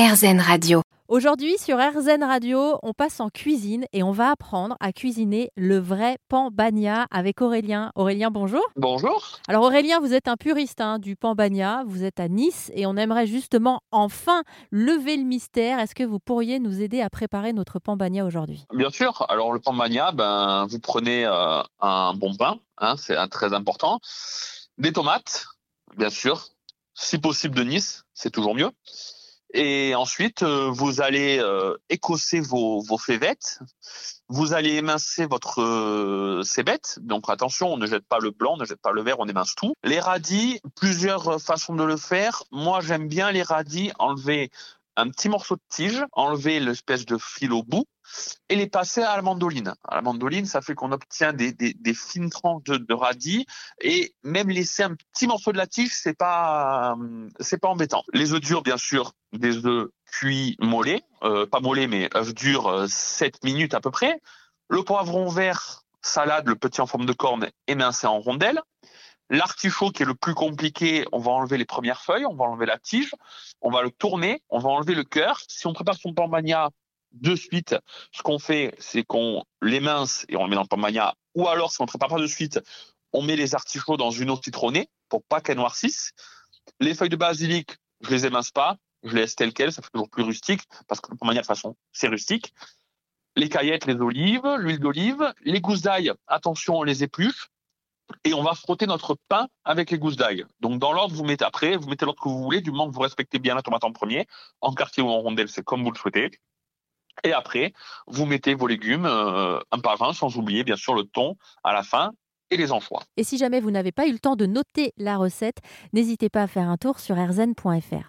RZN Radio. Aujourd'hui sur RZN Radio, on passe en cuisine et on va apprendre à cuisiner le vrai pan bagna avec Aurélien. Aurélien, bonjour. Bonjour. Alors Aurélien, vous êtes un puriste hein, du pan bagna, vous êtes à Nice et on aimerait justement enfin lever le mystère. Est-ce que vous pourriez nous aider à préparer notre pan bagna aujourd'hui? Bien sûr. Alors le pan bagna, ben, vous prenez euh, un bon pain, hein, c'est très important, des tomates, bien sûr, si possible de Nice, c'est toujours mieux. Et ensuite, euh, vous allez euh, écosser vos, vos févettes. Vous allez émincer votre euh, cébette. Donc attention, on ne jette pas le blanc, on ne jette pas le vert, on émince tout. Les radis, plusieurs façons de le faire. Moi, j'aime bien les radis enlever un petit morceau de tige, enlever l'espèce de fil au bout et les passer à la mandoline. À la mandoline, ça fait qu'on obtient des, fines tranches de, radis et même laisser un petit morceau de la tige, c'est pas c'est pas embêtant. Les œufs durs, bien sûr, des œufs cuits mollets, euh, pas mollets mais œufs durs 7 euh, minutes à peu près. Le poivron vert, salade, le petit en forme de corne, émincé en rondelles. L'artichaut qui est le plus compliqué, on va enlever les premières feuilles, on va enlever la tige, on va le tourner, on va enlever le cœur. Si on prépare son pambagna de suite, ce qu'on fait, c'est qu'on l'émince et on le met dans le pambagna, ou alors si on ne prépare pas de suite, on met les artichauts dans une eau citronnée pour pas qu'elles noircissent. Les feuilles de basilic, je les émince pas, je les laisse telles quelles, ça fait toujours plus rustique, parce que le pambagna de façon, c'est rustique. Les caillettes, les olives, l'huile d'olive, les gousses d'ail, attention, on les épluche et on va frotter notre pain avec les gousses d'ail. Donc dans l'ordre, vous mettez après, vous mettez l'ordre que vous voulez, du moment que vous respectez bien la tomate en premier, en quartier ou en rondelle, c'est comme vous le souhaitez. Et après, vous mettez vos légumes euh, un par un, sans oublier bien sûr le thon à la fin et les anchois. Et si jamais vous n'avez pas eu le temps de noter la recette, n'hésitez pas à faire un tour sur rzn.fr.